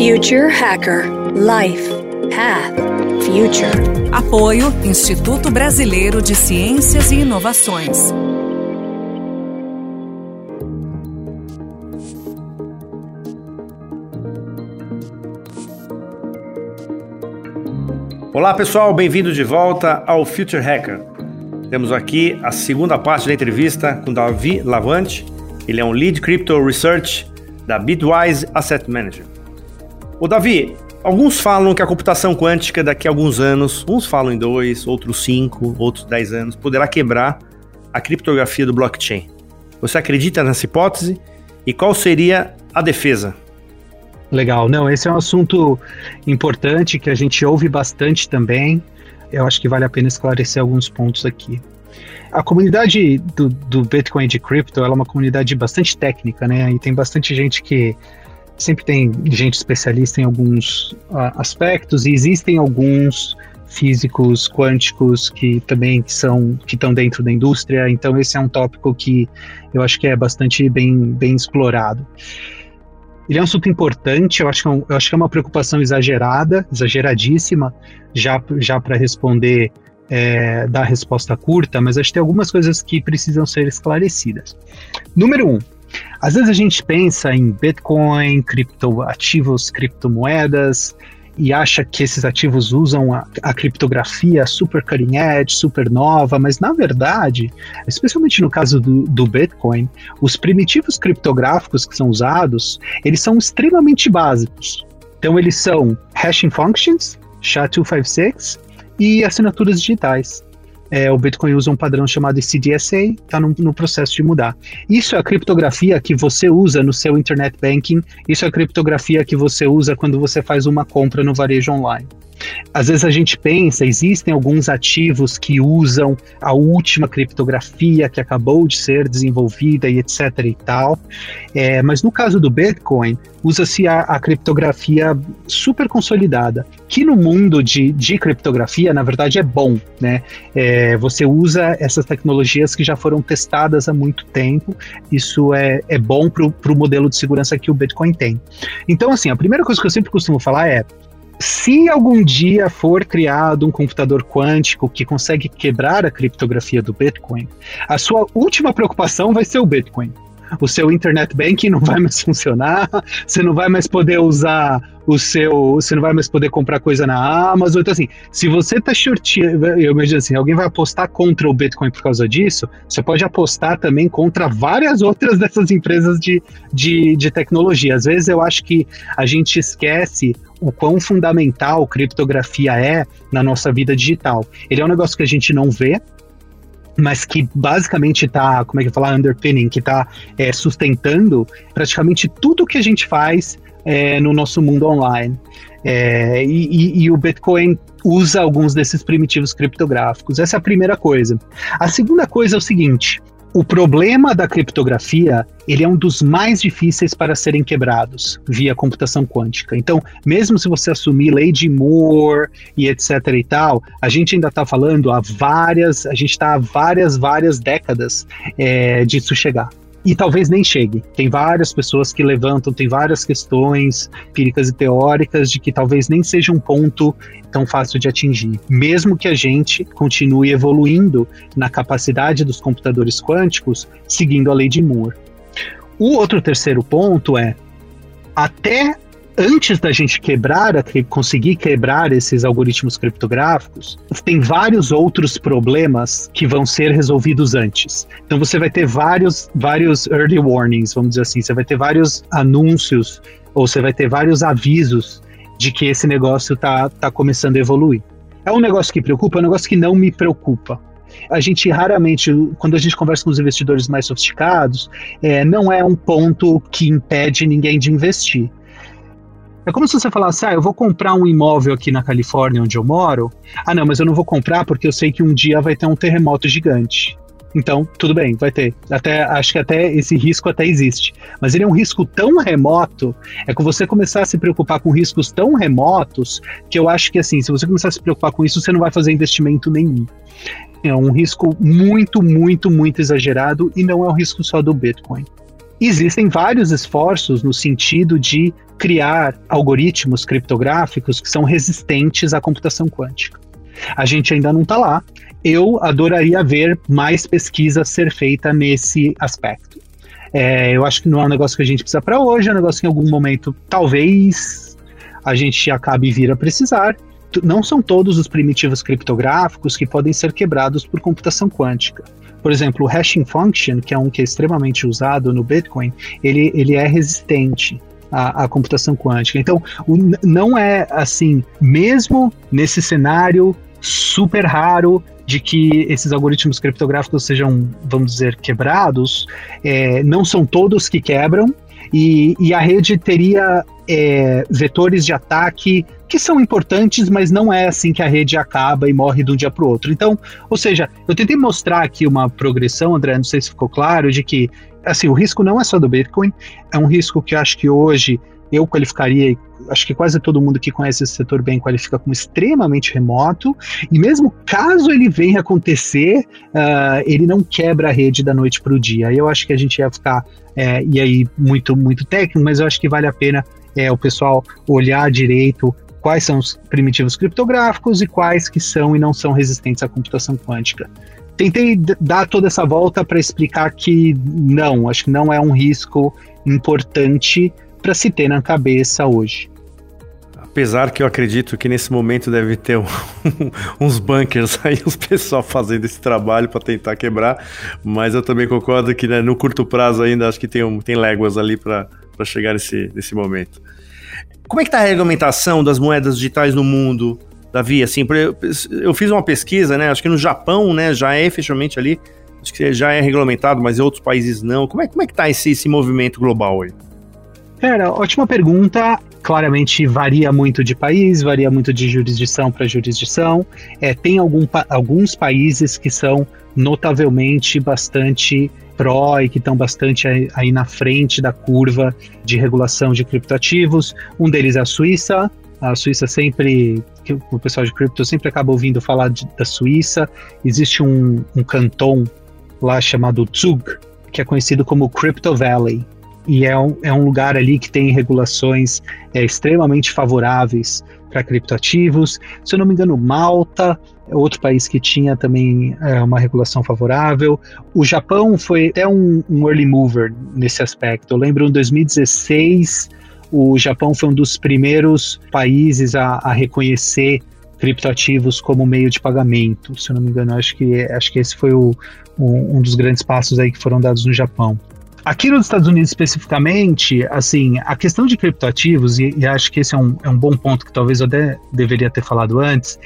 Future Hacker Life Path Future. Apoio Instituto Brasileiro de Ciências e Inovações. Olá pessoal, bem-vindo de volta ao Future Hacker. Temos aqui a segunda parte da entrevista com Davi Lavante. Ele é um Lead Crypto Research da Bitwise Asset Manager. O Davi, alguns falam que a computação quântica daqui a alguns anos, uns falam em dois, outros cinco, outros dez anos, poderá quebrar a criptografia do blockchain. Você acredita nessa hipótese? E qual seria a defesa? Legal, não, esse é um assunto importante que a gente ouve bastante também. Eu acho que vale a pena esclarecer alguns pontos aqui. A comunidade do, do Bitcoin de cripto é uma comunidade bastante técnica, né? E tem bastante gente que sempre tem gente especialista em alguns uh, aspectos e existem alguns físicos quânticos que também são que estão dentro da indústria. Então esse é um tópico que eu acho que é bastante bem, bem explorado. Ele é um assunto importante, eu acho que é, um, eu acho que é uma preocupação exagerada, exageradíssima, já, já para responder é, dar resposta curta, mas acho que tem algumas coisas que precisam ser esclarecidas. Número um, às vezes a gente pensa em Bitcoin, criptoativos, criptomoedas, e acha que esses ativos usam a, a, criptografia super cutting edge, super nova, mas na verdade, especialmente no caso do, do Bitcoin, os primitivos criptográficos que são usados, eles ssão extremamente básicos. Então eles são hashing functions, SHA-256, e assinaturas digitais. É, o Bitcoin usa um padrão chamado CDSA, está no, no, processo de mudar. Isso é a criptografia que você usa no seu internet banking, isso é a criptografia que você usa quando você faz uma compra no varejo online. Às vezes a gente pensa, existem alguns ativos que usam a última criptografia que acabou de ser desenvolvida e etc e tal, é, mas no caso do Bitcoin, usa-se a, a, criptografia super consolidada, que no mundo de, de criptografia, na verdade, é bom, né? É, você usa essas tecnologias que já foram testadas há muito tempo, isso é, é bom para o modelo de segurança que o Bitcoin tem. Então, assim, a primeira coisa que eu sempre costumo falar é se algum dia for criado um computador quântico que consegue quebrar a criptografia do Bitcoin, a sua última preocupação vai ser o Bitcoin. O seu internet banking não vai mais funcionar, você não vai mais poder usar o seu, você não vai mais poder comprar coisa na Amazon. Então, assim, se você tá shortando, eu imagino assim, alguém vai apostar contra o Bitcoin por causa disso, você pode apostar também contra várias outras dessas empresas de, de, de tecnologia. Às vezes eu acho que a gente esquece o quão fundamental criptografia é na nossa vida digital. Ele é um negócio que a gente não vê, mas que basicamente está, como é que fala, underpinning, que está é, sustentando praticamente tudo que a gente faz é, no nosso mundo online. É, e, e, o Bitcoin usa alguns desses primitivos criptográficos. Essa é a primeira coisa. A segunda coisa é o seguinte: o problema da criptografia, ele é um dos mais difíceis para serem quebrados via computação quântica. Então, mesmo se você assumir lei de Moore e etc e tal, a gente ainda está falando há várias, a gente está há várias, várias décadas é, disso chegar e talvez nem chegue. Tem várias pessoas que levantam, tem várias questões empíricas e teóricas de que talvez nem seja um ponto tão fácil de atingir, mesmo que a gente continue evoluindo na capacidade dos computadores quânticos, seguindo a lei de Moore. O outro terceiro ponto é até antes da gente quebrar, conseguir quebrar esses algoritmos criptográficos, tem vários outros problemas que vão ser resolvidos antes. Então você vai ter vários, vários early warnings, vamos dizer assim, você vai ter vários anúncios ou você vai ter vários avisos de que esse negócio está tá começando a evoluir. É um negócio que preocupa, é um negócio que não me preocupa. A gente raramente, quando a gente conversa com os investidores mais sofisticados, é, não é um ponto que impede ninguém de investir. É como se você falasse, ah, eu vou comprar um imóvel aqui na Califórnia onde eu moro. Ah, não, mas eu não vou comprar porque eu sei que um dia vai ter um terremoto gigante. Então, tudo bem, vai ter. Até acho que até esse risco até existe. Mas ele é um risco tão remoto, é que você começar a se preocupar com riscos tão remotos, que eu acho que assim, se você começar a se preocupar com isso, você não vai fazer investimento nenhum. É um risco muito, muito, muito exagerado e não é um risco só do Bitcoin. Existem vários esforços no sentido de criar algoritmos criptográficos que são resistentes à computação quântica. A gente ainda não está lá. Eu adoraria ver mais pesquisa ser feita nesse aspecto. É, eu acho que não é um negócio que a gente precisa para hoje, é um negócio que em algum momento talvez a gente acabe vir a precisar. Não são todos os primitivos criptográficos que podem ser quebrados por computação quântica. Por exemplo, o hashing function, que é um que é extremamente usado no Bitcoin, ele, ele é resistente à, à computação quântica. Então, o, não é assim, mesmo nesse cenário super raro de que esses algoritmos criptográficos sejam, vamos dizer, quebrados, é, não são todos que quebram, e, e a rede teria é, vetores de ataque que são importantes, mas não é assim que a rede acaba e morre de um dia para o outro. Então, ou seja, eu tentei mostrar aqui uma progressão, André, não sei se ficou claro, de que assim, o risco não é só do Bitcoin, é um risco que acho que hoje eu qualificaria, acho que quase todo mundo que conhece esse setor bem qualifica como extremamente remoto, e mesmo caso ele venha acontecer, uh, ele não quebra a rede da noite para o dia. Eu acho que a gente ia ficar, é, e aí, muito, muito técnico, mas eu acho que vale a pena é, o pessoal olhar direito quais são os primitivos criptográficos e quais que são e não são resistentes à computação quântica. Tentei dar toda essa volta para explicar que não, acho que não é um risco importante para se ter na cabeça hoje. Apesar que eu acredito que nesse momento deve ter um, uns bunkers aí, os pessoal fazendo esse trabalho para tentar quebrar, mas eu também concordo que né, no curto prazo ainda acho que tem, um, tem léguas ali para chegar nesse, nesse momento. Como é que está a regulamentação das moedas digitais no mundo, Davi? Assim, eu fiz uma pesquisa, né? Acho que no Japão, né, já é efetivamente ali, acho que já é regulamentado, mas em outros países não. Como é, como é que está esse, esse movimento global hoje? Cara, ótima pergunta. Claramente varia muito de país, varia muito de jurisdição para jurisdição. É, tem algum, alguns países que são notavelmente bastante pró e que estão bastante aí, aí, na frente da curva de regulação de criptoativos. Um deles é a Suíça. A Suíça sempre, o pessoal de cripto sempre acaba ouvindo falar de, da Suíça. Existe um, um canton lá chamado Zug, que é conhecido como Crypto Valley e é um, é um lugar ali que tem regulações é, extremamente favoráveis para criptoativos. Se eu não me engano, Malta é outro país que tinha também é, uma regulação favorável. O Japão foi até um, um early mover nesse aspecto. Eu lembro em 2016 o Japão foi um dos primeiros países a, a reconhecer criptoativos como meio de pagamento. Se eu não me engano, acho que acho que esse foi o, um, um dos grandes passos aí que foram dados no Japão. Aqui nos Estados Unidos especificamente, assim, a questão de criptoativos, e, e acho que esse é um, é um bom ponto que talvez eu de, deveria ter falado antes,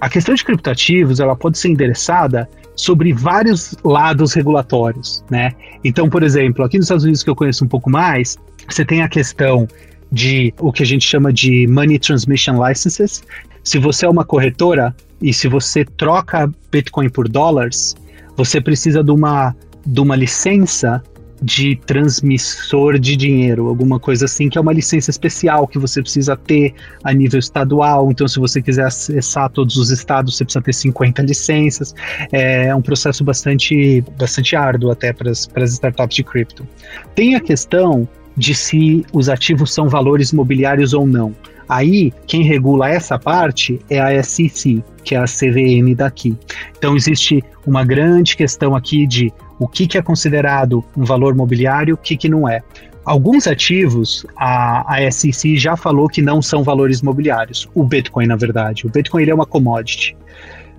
a questão de criptoativos ela pode ser endereçada sobre vários lados regulatórios, né? Então, por exemplo, aqui nos Estados Unidos que eu conheço um pouco mais, você tem a questão de o que a gente chama de Money Transmission Licenses. Se você é uma corretora e se você troca Bitcoin por dólares, você precisa de uma, de uma licença de transmissor de dinheiro, alguma coisa assim, que é uma licença especial que você precisa ter a nível estadual. Então, se você quiser acessar todos os estados, você precisa ter 50 licenças. É um processo bastante, bastante árduo até para as startups de cripto. Tem a questão de se os ativos são valores mobiliários ou não. Aí, quem regula essa parte é a SEC, que é a CVM daqui. Então, existe uma grande questão aqui de o que, que é considerado um valor mobiliário, o que, que não é. Alguns ativos, a, a SEC já falou que não são valores mobiliários. O Bitcoin, na verdade. O Bitcoin ele é uma commodity.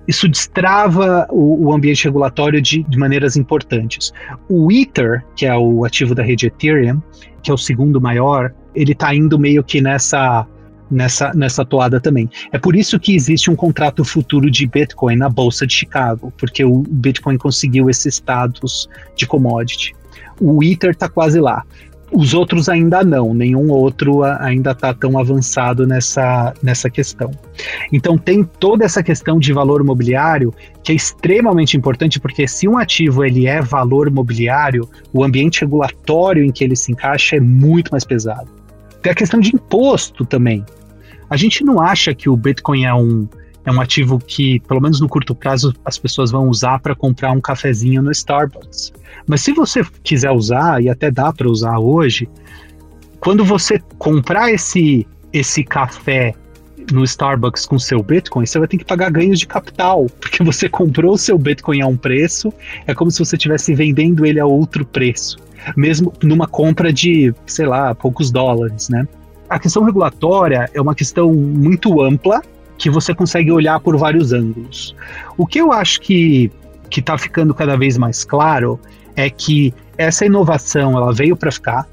Isso destrava o, o ambiente regulatório de, de, maneiras importantes. O Ether, que é o ativo da rede Ethereum, que é o segundo maior, ele está indo meio que nessa nessa, nessa toada também. É por isso que existe um contrato futuro de Bitcoin na Bolsa de Chicago, porque o Bitcoin conseguiu esse status de commodity. O Ether está quase lá. Os outros ainda não, nenhum outro ainda está tão avançado nessa, nessa questão. Então tem toda essa questão de valor mobiliário que é extremamente importante, porque se um ativo ele é valor mobiliário, o ambiente regulatório em que ele se encaixa é muito mais pesado. Tem a questão de imposto também. A gente não acha que o Bitcoin é um, é um ativo que, pelo menos no curto prazo, as pessoas vão usar para comprar um cafezinho no Starbucks. Mas se você quiser usar, e até dá para usar hoje, quando você comprar esse, esse café no Starbucks com seu Bitcoin, você vai ter que pagar ganhos de capital, porque você comprou o seu Bitcoin a um preço, é como se você estivesse vendendo ele a outro preço, mesmo numa compra de, sei lá, poucos dólares, né? A questão regulatória é uma questão muito ampla que você consegue olhar por vários ângulos. O que eu acho que que está ficando cada vez mais claro é que essa inovação ela veio para ficar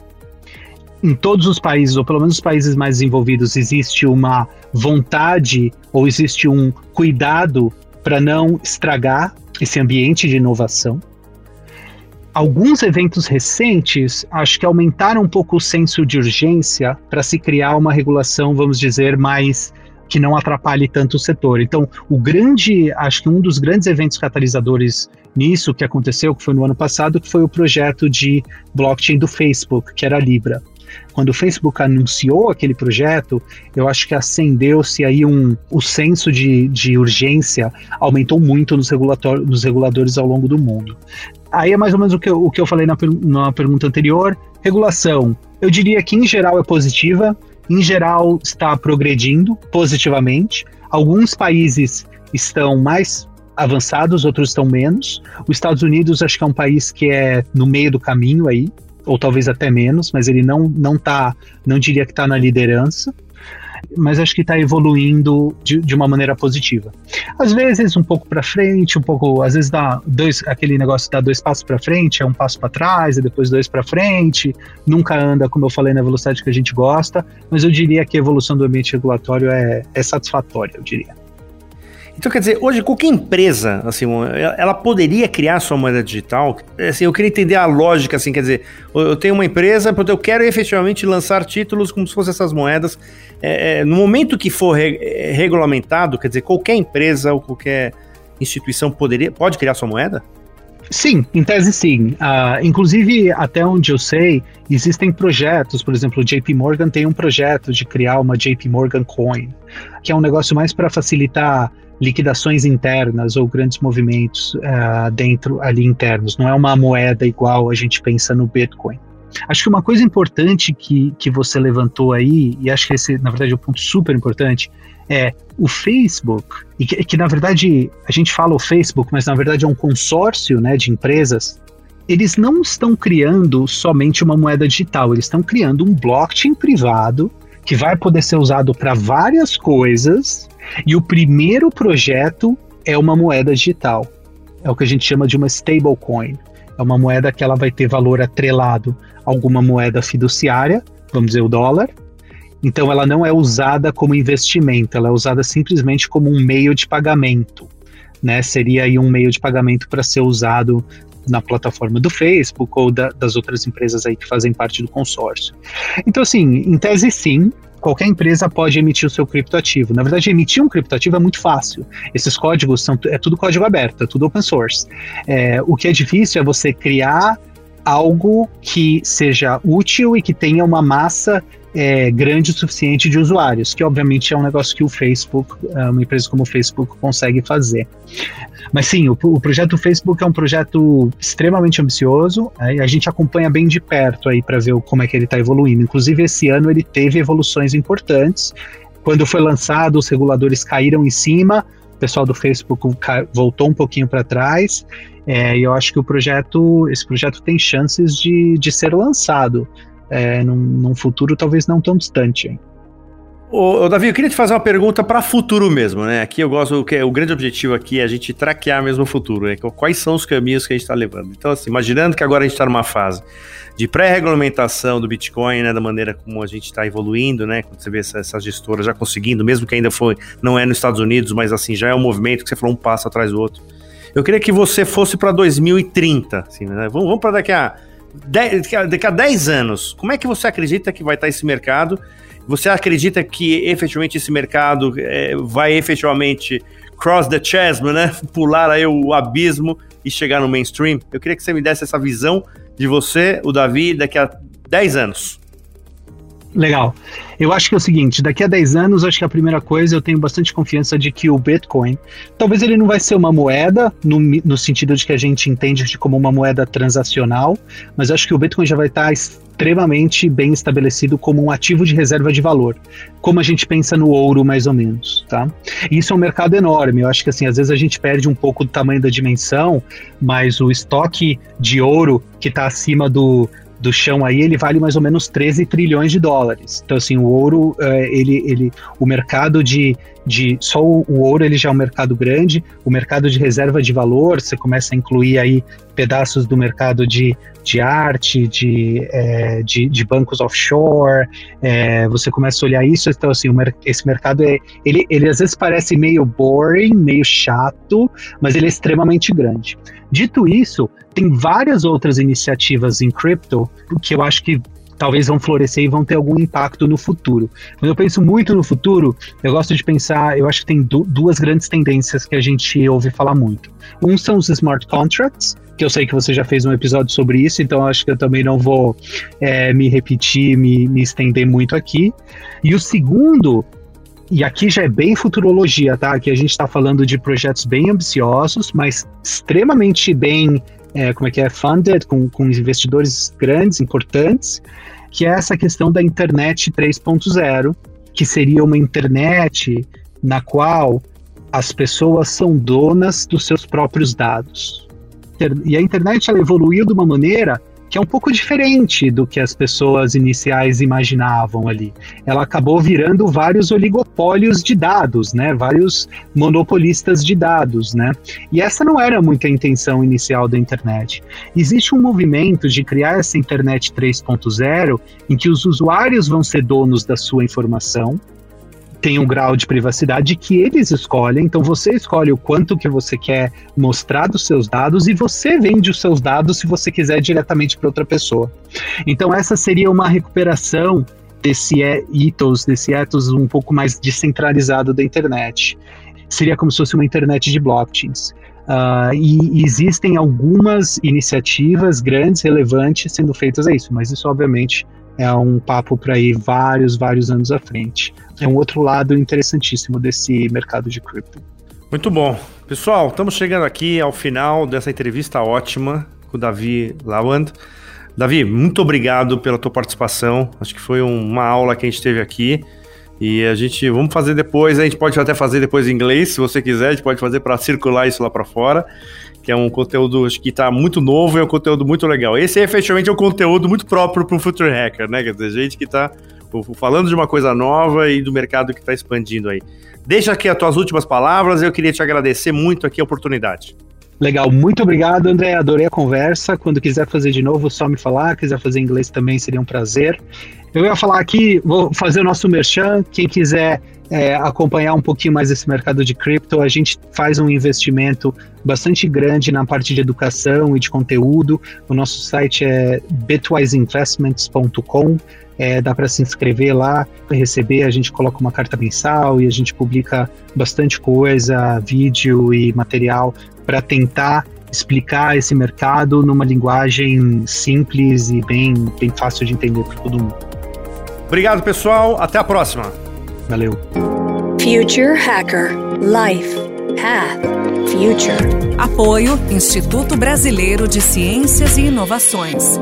em todos os países, ou pelo menos os países mais desenvolvidos, existe uma vontade ou existe um cuidado para não estragar esse ambiente de inovação. Alguns eventos recentes acho que aumentaram um pouco o senso de urgência para se criar uma regulação, vamos dizer, mais que não atrapalhe tanto o setor. Então, o grande, acho que um dos grandes eventos catalisadores nisso que aconteceu, que foi no ano passado, que foi o projeto de blockchain do Facebook, que era a Libra. Quando o Facebook anunciou aquele projeto, eu acho que acendeu-se aí um, o senso de, de urgência aumentou muito nos, nos reguladores ao longo do mundo. Aí é mais ou menos o que eu, o que eu falei na, na pergunta anterior. Regulação, eu diria que em geral é positiva, em geral está progredindo positivamente. Alguns países estão mais avançados, outros estão menos. Os Estados Unidos acho que é um país que é no meio do caminho aí, ou talvez até menos, mas ele não não tá, não diria que está na liderança, mas acho que está evoluindo de, de, uma maneira positiva. Às vezes um pouco para frente, um pouco, às vezes dá dois, aquele negócio dá dois passos para frente, é um passo para trás, e depois dois para frente, nunca anda, como eu falei, na velocidade que a gente gosta, mas eu diria que a evolução do ambiente regulatório é, é satisfatória, eu diria. Então, quer dizer, hoje qualquer empresa, assim, ela poderia criar sua moeda digital. Assim, eu queria entender a lógica, assim, quer dizer, eu tenho uma empresa, eu quero efetivamente lançar títulos como se fossem essas moedas. É, é, no momento que for re, é, regulamentado, quer dizer, qualquer empresa ou qualquer instituição poderia, pode criar sua moeda? Sim, em tese sim. Uh, inclusive, até onde eu sei, existem projetos, por exemplo, o JP Morgan tem um projeto de criar uma JP Morgan Coin, que é um negócio mais para facilitar liquidações internas ou grandes movimentos uh, dentro ali internos. Não é uma moeda igual a gente pensa no Bitcoin. Acho que uma coisa importante que, que você levantou aí, e acho que esse, na verdade, é um ponto super importante, é o Facebook, e que, que, na verdade a gente fala o Facebook, mas na verdade é um consórcio né, de empresas. Eles não estão criando somente uma moeda digital, eles estão criando um blockchain privado que vai poder ser usado para várias coisas e o primeiro projeto é uma moeda digital. É o que a gente chama de uma stablecoin. É uma moeda que ela vai ter valor atrelado a alguma moeda fiduciária, vamos dizer o dólar. Então ela não é usada como investimento, ela é usada simplesmente como um meio de pagamento. Né? Seria aí um meio de pagamento para ser usado na plataforma do Facebook ou da, das outras empresas aí que fazem parte do consórcio. Então, assim, em tese sim, qualquer empresa pode emitir o seu criptoativo. Na verdade, emitir um criptoativo é muito fácil. Esses códigos são é tudo código aberto, é tudo open source. É, o que é difícil é você criar algo que seja útil e que tenha uma massa é, grande o suficiente de usuários, que obviamente é um negócio que o Facebook, é, uma empresa como o Facebook, consegue fazer. Mas sim, o, o projeto Facebook é um projeto extremamente ambicioso, é, a gente acompanha bem de perto aí para ver como é que ele está evoluindo. Inclusive, esse ano ele teve evoluções importantes. Quando foi lançado, os reguladores caíram em cima, o pessoal do Facebook voltou um pouquinho para trás, é, e eu acho que o projeto, esse projeto tem chances de, de ser lançado é, num, num, futuro talvez não tão distante. Ô, ô, Davi, eu queria te fazer uma pergunta para futuro mesmo, né? Aqui eu gosto, que o grande objetivo aqui é a gente traquear mesmo o futuro, né? Quais são os caminhos que a gente está levando? Então, assim, imaginando que agora a gente está numa fase de pré-regulamentação do Bitcoin, né? Da maneira como a gente está evoluindo, né? Quando você vê essas essa gestoras já conseguindo, mesmo que ainda foi, não é nos Estados Unidos, mas assim, já é um movimento que você falou um passo atrás do outro. Eu queria que você fosse para 2030, assim, né? Vamos, vamos para daqui a daqui a 10 anos, como é que você acredita que vai estar esse mercado? Você acredita que efetivamente esse mercado é, vai efetivamente cross the chasm, né? Pular aí o abismo e chegar no mainstream? Eu queria que você me desse essa visão de você, o Davi, daqui a 10 anos. Legal. Eu acho que é o seguinte, daqui a 10 anos, acho que a primeira coisa, eu tenho bastante confiança de que o Bitcoin, talvez ele não vai ser uma moeda, no, no sentido de que a gente entende de como uma moeda transacional, mas acho que o Bitcoin já vai estar extremamente bem estabelecido como um ativo de reserva de valor, como a gente pensa no ouro, mais ou menos, tá? E isso é um mercado enorme, eu acho que assim, às vezes a gente perde um pouco do tamanho da dimensão, mas o estoque de ouro que está acima do do chão aí, ele vale mais ou menos 13 trilhões de dólares. Então, assim, o ouro, é, ele, ele, o mercado de, de só o, ouro ele já é um mercado grande, o mercado de reserva de valor, você começa a incluir aí pedaços do mercado de, de arte, de, é, de, de, bancos offshore, é, você começa a olhar isso, então assim, esse mercado é, ele, ele às vezes parece meio boring, meio chato, mas ele é extremamente grande. Dito isso, tem várias outras iniciativas em crypto que eu acho que talvez vão florescer e vão ter algum impacto no futuro. Quando eu penso muito no futuro, eu gosto de pensar, eu acho que tem duas grandes tendências que a gente ouve falar muito. Um são os smart contracts, que eu sei que você já fez um episódio sobre isso, então acho que eu também não vou é, me repetir, me, me estender muito aqui. E o segundo e aqui já é bem futurologia, tá? Aqui a gente está falando de projetos bem ambiciosos, mas extremamente bem é, como é que é, funded, com, com investidores grandes, importantes, que é essa questão da internet 3.0, que seria uma internet na qual as pessoas são donas dos seus próprios dados. E a internet ela evoluiu de uma maneira que é um pouco diferente do que as pessoas iniciais imaginavam ali. Ela acabou virando vários oligopólios de dados, né? Vários monopolistas de dados, né? E essa não era muito a intenção inicial da internet. Existe um movimento de criar essa internet 3.0 em que os usuários vão ser donos da sua informação, tem um grau de privacidade que eles escolhem. Então você escolhe o quanto que você quer mostrar dos seus dados e você vende os seus dados se você quiser diretamente para outra pessoa. Então essa seria uma recuperação desse ethos, desse ethos um pouco mais descentralizado da internet. Seria como se fosse uma internet de blockchains. Uh, e, existem algumas iniciativas grandes, relevantes, sendo feitas a isso, mas isso obviamente é um papo para ir vários, vários anos à frente. É um outro lado interessantíssimo desse mercado de cripto. Muito bom. Pessoal, estamos chegando aqui ao final dessa entrevista ótima com o Davi Lawand. Davi, muito obrigado pela tua participação. Acho que foi uma aula que a gente teve aqui. E a gente, vamos fazer depois, a gente pode até fazer depois em inglês, se você quiser, a gente pode fazer para circular isso lá para fora que é um conteúdo acho que está muito novo e é um conteúdo muito legal. Esse efetivamente é um conteúdo muito próprio para o Future Hacker, né? Quer dizer, gente que está falando de uma coisa nova e do mercado que está expandindo aí. Deixa aqui as tuas últimas palavras, eu queria te agradecer muito aqui a oportunidade. Legal, muito obrigado, André. Adorei a conversa. Quando quiser fazer de novo, só me falar. Quiser fazer em inglês também seria um prazer. Eu ia falar aqui, vou fazer o nosso merchan. Quem quiser é, acompanhar um pouquinho mais esse mercado de cripto, a gente faz um investimento bastante grande na parte de educação e de conteúdo. O nosso site é bitwiseinvestments.com. É, dá para se inscrever lá, receber, a gente coloca uma carta mensal e a gente publica bastante coisa, vídeo e material para tentar explicar esse mercado numa linguagem simples e bem, bem fácil de entender para todo mundo. Obrigado, pessoal. Até a próxima. Valeu. Future Hacker Life Path Future. Apoio Instituto Brasileiro de Ciências e Inovações.